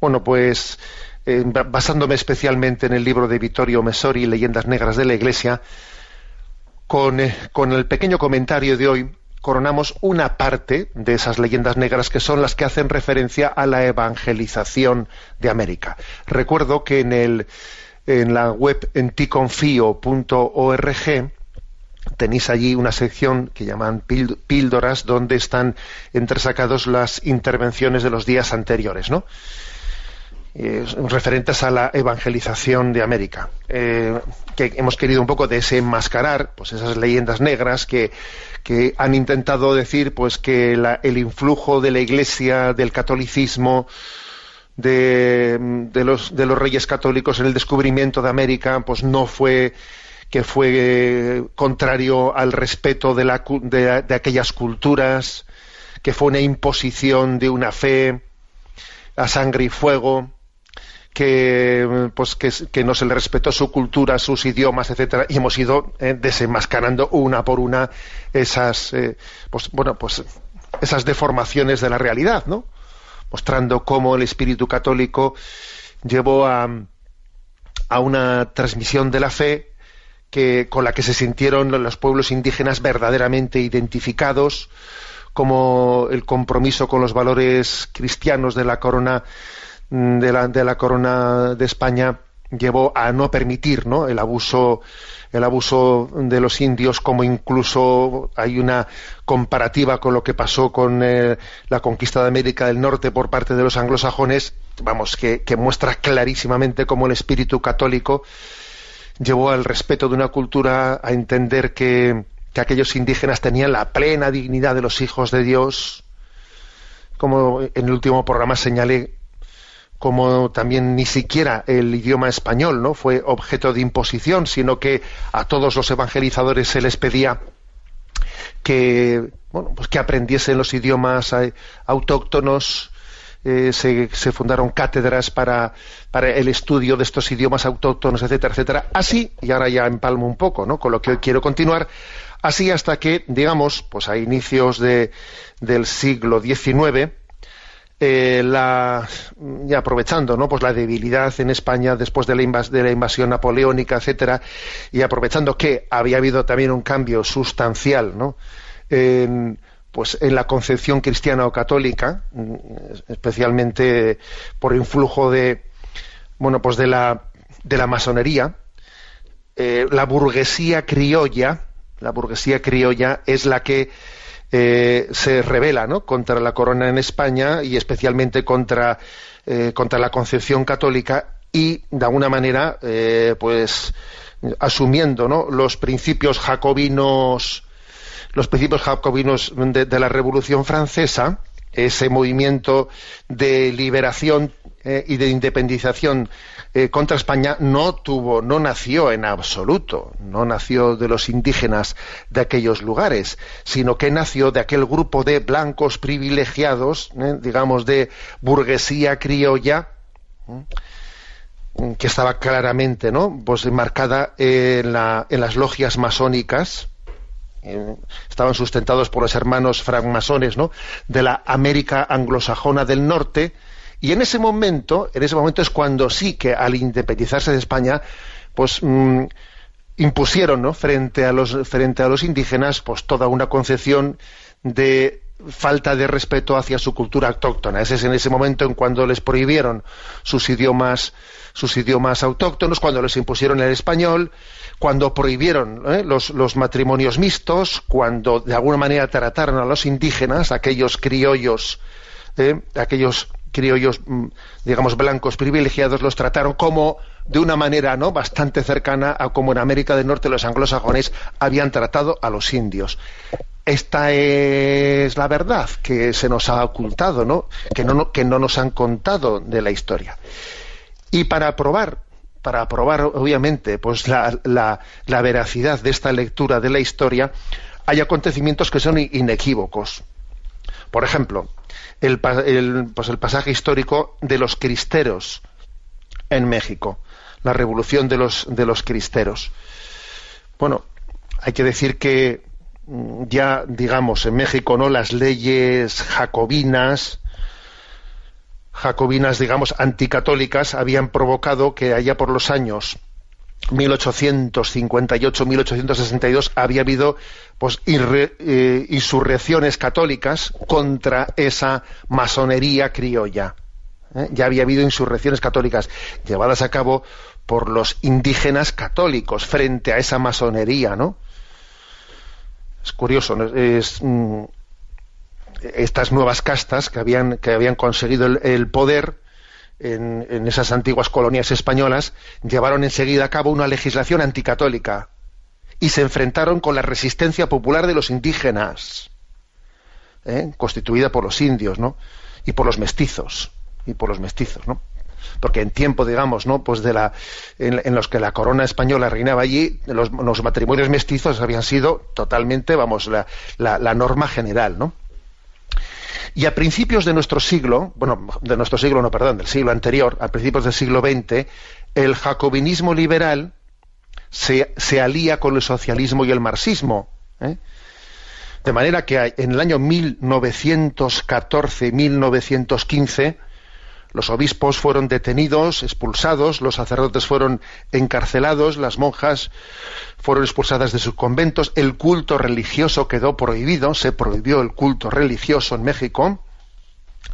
Bueno, pues eh, ba- basándome especialmente en el libro de Vittorio Messori, Leyendas Negras de la Iglesia, con, eh, con el pequeño comentario de hoy coronamos una parte de esas leyendas negras que son las que hacen referencia a la evangelización de América. Recuerdo que en, en la web enticonfio.org tenéis allí una sección que llaman píld- píldoras donde están entresacados las intervenciones de los días anteriores, ¿no? Referentes a la evangelización de América, eh, que hemos querido un poco desenmascarar pues esas leyendas negras que, han intentado decir pues que la- el influjo de la Iglesia, del catolicismo, de, de los, de los reyes católicos en el descubrimiento de América, pues no fue que fue eh, contrario al respeto de, la, de, de aquellas culturas, que fue una imposición de una fe a sangre y fuego, que pues que, no se le respetó su cultura, sus idiomas, etcétera, y hemos ido eh, desenmascarando una por una esas eh, pues bueno pues esas deformaciones de la realidad, ¿no? Mostrando cómo el espíritu católico llevó a, a una transmisión de la fe que con la que se sintieron los pueblos indígenas verdaderamente identificados, como el compromiso con los valores cristianos de la corona de la, de la corona de España llevó a no permitir ¿no? el abuso el abuso de los indios como incluso hay una comparativa con lo que pasó con eh, la conquista de América del Norte por parte de los anglosajones vamos que, que muestra clarísimamente cómo el espíritu católico llevó al respeto de una cultura a entender que, que aquellos indígenas tenían la plena dignidad de los hijos de Dios como en el último programa señalé como también ni siquiera el idioma español no fue objeto de imposición sino que a todos los evangelizadores se les pedía que bueno pues que aprendiesen los idiomas eh, autóctonos eh, se, se fundaron cátedras para, para el estudio de estos idiomas autóctonos, etcétera, etcétera. Así, y ahora ya empalmo un poco, ¿no? Con lo que hoy quiero continuar, así hasta que, digamos, pues a inicios de, del siglo XIX, eh, la, y aprovechando ¿no? pues la debilidad en España después de la, de la invasión napoleónica, etcétera, y aprovechando que había habido también un cambio sustancial ¿no? en, pues en la concepción cristiana o católica, mm, especialmente por influjo de bueno pues de la de la masonería, eh, la burguesía criolla, la burguesía criolla es la que eh, se revela ¿no? contra la corona en España y especialmente contra, eh, contra la concepción católica y de alguna manera eh, pues asumiendo ¿no? los principios jacobinos los principios jacobinos de la Revolución Francesa ese movimiento de liberación eh, y de independización eh, contra España no tuvo, no nació en absoluto, no nació de los indígenas de aquellos lugares, sino que nació de aquel grupo de blancos privilegiados, eh, digamos de burguesía criolla, ¿eh? que estaba claramente, ¿no? Pues marcada en, la- en las logias masónicas, estaban sustentados por los hermanos francmasones ¿no? de la América anglosajona del norte y en ese momento en ese momento es cuando sí que al independizarse de España pues mm, impusieron ¿no? frente a los frente a los indígenas pues toda una concepción de falta de respeto hacia su cultura autóctona. Ese es en ese momento en cuando les prohibieron sus idiomas, sus idiomas autóctonos, cuando les impusieron el español, cuando prohibieron ¿eh? los, los, matrimonios mixtos, cuando de alguna manera trataron a los indígenas, aquellos criollos, ¿eh? aquellos criollos, mm, digamos, blancos privilegiados, los trataron como de una manera no bastante cercana a como en América del Norte los anglosajones habían tratado a los indios. Esta es la verdad que se nos ha ocultado, ¿no? Que no, que no nos han contado de la historia. Y para probar, para probar obviamente, pues la, la, veracidad de esta lectura de la historia, hay acontecimientos que son inequívocos. Por ejemplo, el, el, pues el pasaje histórico de los cristeros en México la revolución de los, de los cristeros. Bueno, hay que decir que mm, ya, digamos, en México, ¿no? Las leyes jacobinas, jacobinas, digamos, anticatólicas, habían provocado que allá por los años 1858-1862 había habido pues eh, insurrecciones católicas contra esa masonería criolla. ¿eh? Ya había habido insurrecciones católicas llevadas a cabo por los indígenas católicos frente a esa masonería, ¿no? Es curioso, es, mm, estas nuevas castas que habían, que habían conseguido el, poder en, esas antiguas colonias españolas llevaron enseguida a cabo una legislación anticatólica y se enfrentaron con la resistencia popular de los indígenas, ¿eh? constituida por los indios, ¿no? Y por los mestizos, y por los mestizos, ¿no? porque en tiempo, digamos, ¿no? Pues de la, en, los que la corona española reinaba allí, los, matrimonios mestizos habían sido totalmente, vamos, la, la, norma general, ¿no? Y a principios de nuestro siglo, bueno, de nuestro siglo, no, perdón, del siglo anterior, a principios del siglo XX, el jacobinismo liberal se, alía con el socialismo y el marxismo. ¿eh? De manera que en el año 1914-1915 los obispos fueron detenidos, expulsados, los sacerdotes fueron encarcelados, las monjas fueron expulsadas de sus conventos, el culto religioso quedó prohibido, se prohibió el culto religioso en México,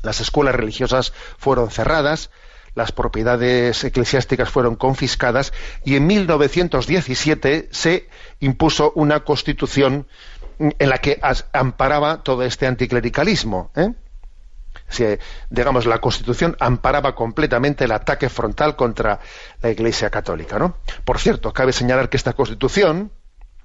las escuelas religiosas fueron cerradas, las propiedades eclesiásticas fueron confiscadas y en 1917 se impuso una constitución en la que amparaba todo este anticlericalismo. ¿eh? Si, digamos, la Constitución amparaba completamente el ataque frontal contra la Iglesia Católica. ¿no? Por cierto, cabe señalar que esta Constitución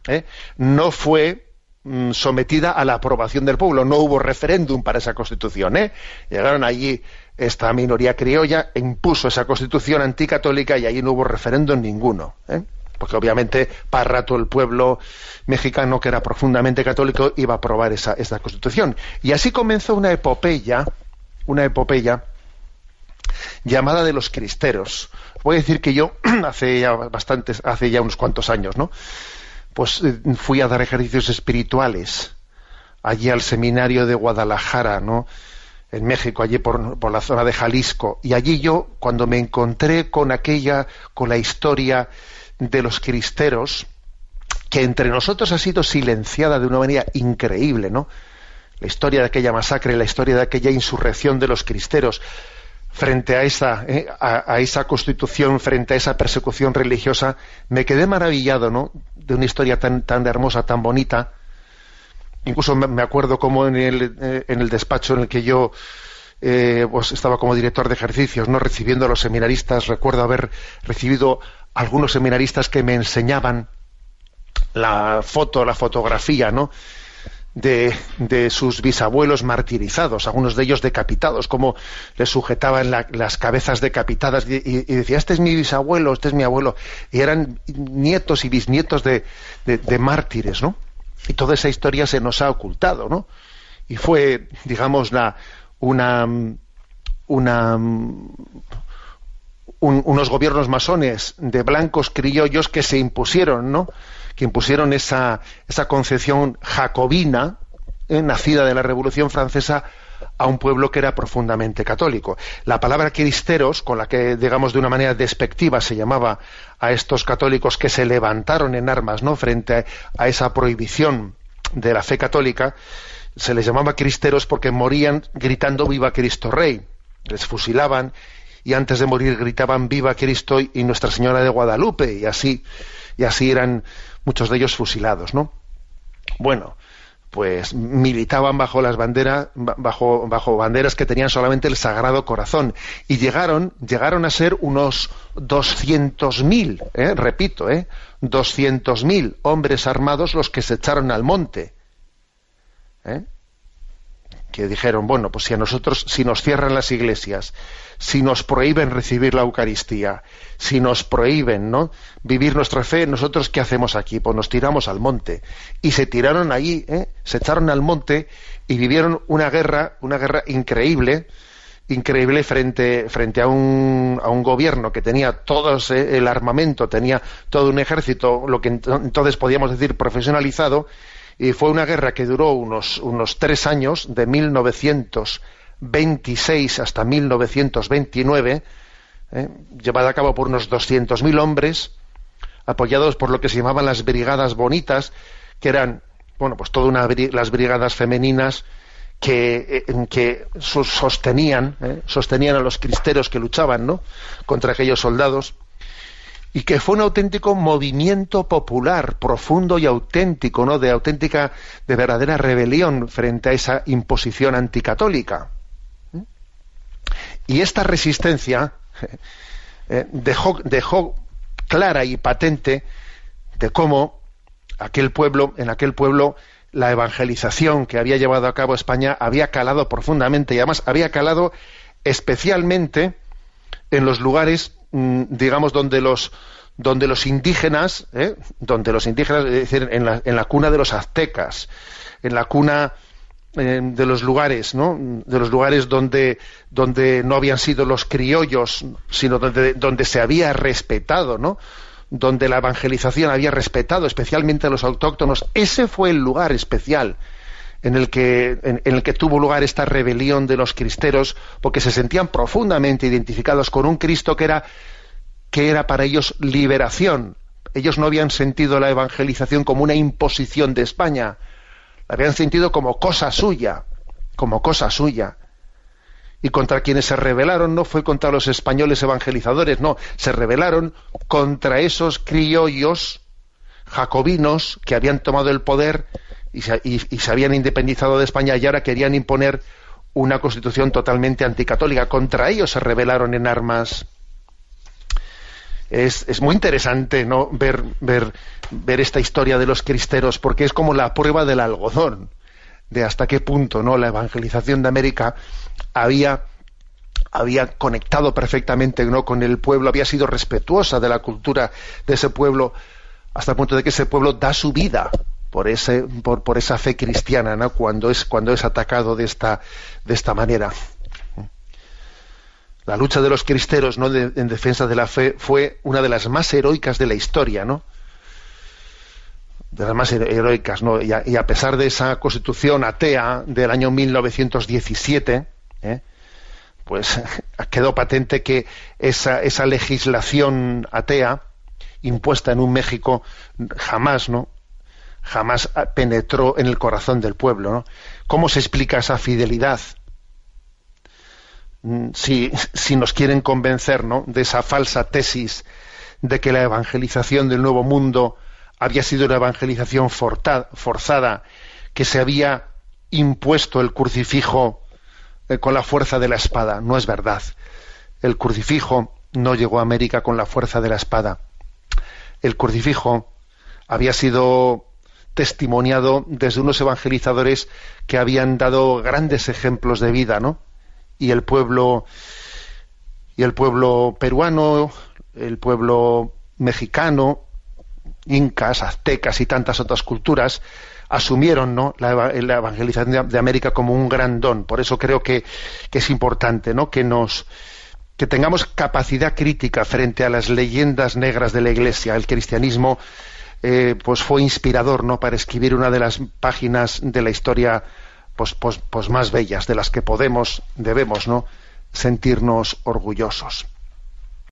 ¿eh? no fue mm, sometida a la aprobación del pueblo, no hubo referéndum para esa Constitución. ¿eh? Llegaron allí esta minoría criolla, impuso esa Constitución anticatólica y allí no hubo referéndum ninguno. ¿eh? porque obviamente para rato el pueblo mexicano, que era profundamente católico, iba a aprobar esa, esa constitución. Y así comenzó una epopeya una epopeya llamada de los cristeros. Voy a decir que yo hace ya bastantes, hace ya unos cuantos años, ¿no? Pues eh, fui a dar ejercicios espirituales allí al seminario de Guadalajara, ¿no? En México, allí por, por la zona de Jalisco. Y allí yo, cuando me encontré con aquella, con la historia de los cristeros, que entre nosotros ha sido silenciada de una manera increíble, ¿no? La historia de aquella masacre, la historia de aquella insurrección de los cristeros frente a esa, eh, a, esa constitución, frente a esa persecución religiosa, me quedé maravillado, ¿no? De una historia tan, tan hermosa, tan bonita. Incluso me acuerdo como en el, eh, en el despacho en el que yo eh, pues estaba como director de ejercicios, ¿no? Recibiendo a los seminaristas, recuerdo haber recibido algunos seminaristas que me enseñaban la foto, la fotografía, ¿no? De, sus bisabuelos martirizados, algunos de ellos decapitados, como les sujetaban las cabezas decapitadas y, decía, este es mi bisabuelo, este es mi abuelo, y eran nietos y bisnietos de, mártires, ¿no? Y toda esa historia se nos ha ocultado, ¿no? Y fue, digamos, la, una, una unos gobiernos masones de blancos criollos que se impusieron, ¿no? Que impusieron esa, esa concepción jacobina, eh, nacida de la Revolución Francesa, a un pueblo que era profundamente católico. La palabra cristeros, con la que, digamos, de una manera despectiva se llamaba a estos católicos que se levantaron en armas, ¿no?, frente a, esa prohibición de la fe católica, se les llamaba cristeros porque morían gritando viva Cristo Rey. Les fusilaban y antes de morir gritaban viva Cristo y Nuestra Señora de Guadalupe y así y así eran muchos de ellos fusilados, ¿no? Bueno, pues militaban bajo las banderas bajo, banderas que tenían solamente el Sagrado Corazón y llegaron llegaron a ser unos 200.000, ¿eh? repito, ¿eh? 200.000 hombres armados los que se echaron al monte. ¿eh? Que dijeron, bueno, pues si a nosotros, si nos cierran las iglesias, si nos prohíben recibir la Eucaristía, si nos prohíben ¿no? vivir nuestra fe, nosotros qué hacemos aquí? Pues nos tiramos al monte. Y se tiraron allí, ¿eh? se echaron al monte y vivieron una guerra, una guerra increíble, increíble frente, frente a, un, a un gobierno que tenía todo el armamento, tenía todo un ejército, lo que entonces podíamos decir profesionalizado, y fue una guerra que duró unos, unos tres años, de 1900 26 hasta 1929, ¿eh? llevada a cabo por unos 200.000 hombres, apoyados por lo que se llamaban las brigadas bonitas, que eran, bueno, pues todas las brigadas femeninas que, eh, que sostenían, ¿eh? sostenían a los cristeros que luchaban, ¿no? Contra aquellos soldados y que fue un auténtico movimiento popular, profundo y auténtico, ¿no? De auténtica, de verdadera rebelión frente a esa imposición anticatólica. Y esta resistencia eh, dejó, dejó clara y patente de cómo aquel pueblo, en aquel pueblo, la evangelización que había llevado a cabo España había calado profundamente y además había calado especialmente en los lugares, digamos, donde los donde los indígenas, ¿eh? donde los indígenas, es decir, en la, en la cuna de los aztecas, en la cuna eh, de los lugares, ¿no? De los lugares donde, donde no habían sido los criollos, sino donde, donde se había respetado, ¿no? Donde la evangelización había respetado, especialmente a los autóctonos. Ese fue el lugar especial en el que, en, el que tuvo lugar esta rebelión de los cristeros, porque se sentían profundamente identificados con un Cristo que era, que era para ellos liberación. Ellos no habían sentido la evangelización como una imposición de España, la habían sentido como cosa suya, como cosa suya. Y contra quienes se rebelaron no fue contra los españoles evangelizadores, no, se rebelaron contra esos criollos jacobinos que habían tomado el poder y se, habían independizado de España y ahora querían imponer una constitución totalmente anticatólica. Contra ellos se rebelaron en armas es, muy interesante ¿no? ver, ver, ver esta historia de los cristeros, porque es como la prueba del algodón, de hasta qué punto ¿no? la evangelización de América había, había conectado perfectamente ¿no? con el pueblo, había sido respetuosa de la cultura de ese pueblo, hasta el punto de que ese pueblo da su vida por ese por, por esa fe cristiana ¿no? cuando es cuando es atacado de esta de esta manera la lucha de los cristeros ¿no? en defensa de la fe fue una de las más heroicas de la historia, ¿no? De las más heroicas, ¿no? Y a, pesar de esa constitución atea del año 1917, ¿eh? pues quedó patente que esa, esa legislación atea impuesta en un México jamás, ¿no? Jamás penetró en el corazón del pueblo. ¿Cómo se explica esa fidelidad Mm, si, nos quieren convencer ¿no? de esa falsa tesis de que la evangelización del nuevo mundo había sido una evangelización forzada, que se había impuesto el crucifijo eh, con la fuerza de la espada. No es verdad. El crucifijo no llegó a América con la fuerza de la espada. El crucifijo había sido testimoniado desde unos evangelizadores que habían dado grandes ejemplos de vida, ¿no? y el pueblo y el pueblo peruano, el pueblo mexicano, incas, aztecas y tantas otras culturas asumieron ¿no? la, evangelización de, América como un gran don. Por eso creo que, es importante ¿no? que nos que tengamos capacidad crítica frente a las leyendas negras de la Iglesia. El cristianismo eh, pues fue inspirador ¿no? para escribir una de las páginas de la historia pues, pues, pues más bellas, de las que podemos, debemos, ¿no? sentirnos orgullosos.